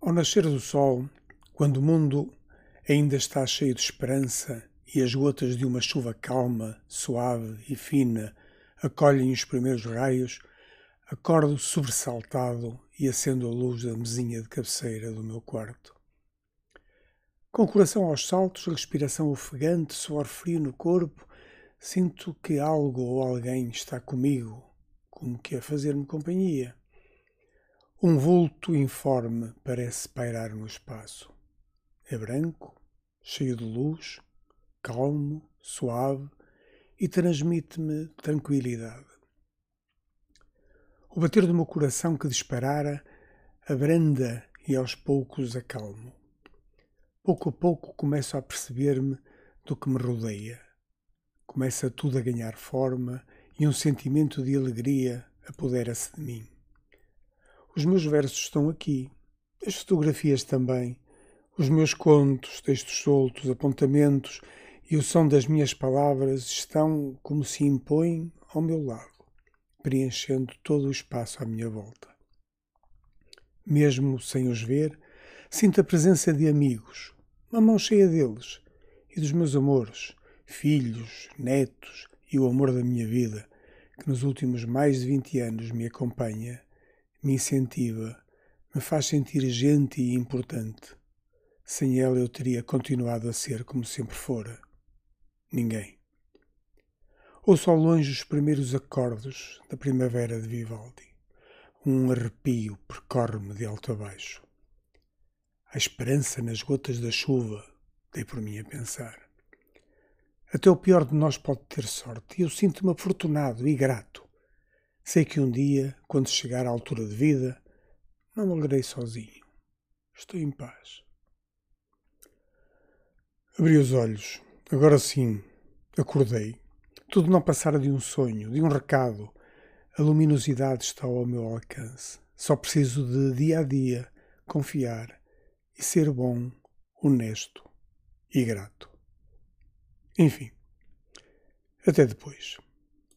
Ao nascer do sol, quando o mundo ainda está cheio de esperança e as gotas de uma chuva calma, suave e fina acolhem os primeiros raios, acordo sobressaltado e acendo a luz da mesinha de cabeceira do meu quarto. Com o coração aos saltos, respiração ofegante, suor frio no corpo, sinto que algo ou alguém está comigo, como que a fazer-me companhia. Um vulto informe parece pairar no espaço. É branco, cheio de luz, calmo, suave e transmite-me tranquilidade. O bater do meu coração que disparara abranda e aos poucos acalmo. Pouco a pouco começo a perceber-me do que me rodeia. Começa tudo a ganhar forma e um sentimento de alegria apodera-se de mim. Os meus versos estão aqui, as fotografias também, os meus contos, textos soltos, apontamentos e o som das minhas palavras estão como se impõem ao meu lado, preenchendo todo o espaço à minha volta. Mesmo sem os ver, sinto a presença de amigos, uma mão cheia deles, e dos meus amores, filhos, netos e o amor da minha vida, que nos últimos mais de 20 anos me acompanha me incentiva, me faz sentir gente e importante. Sem ela eu teria continuado a ser como sempre fora. Ninguém. Ouço ao longe os primeiros acordes da primavera de Vivaldi. Um arrepio percorre-me de alto a baixo. Há esperança nas gotas da chuva, dei por mim a pensar. Até o pior de nós pode ter sorte, e eu sinto-me afortunado e grato Sei que um dia, quando chegar à altura de vida, não morrerei sozinho. Estou em paz. Abri os olhos. Agora sim, acordei. Tudo não passara de um sonho, de um recado. A luminosidade está ao meu alcance. Só preciso de dia a dia confiar e ser bom, honesto e grato. Enfim, até depois.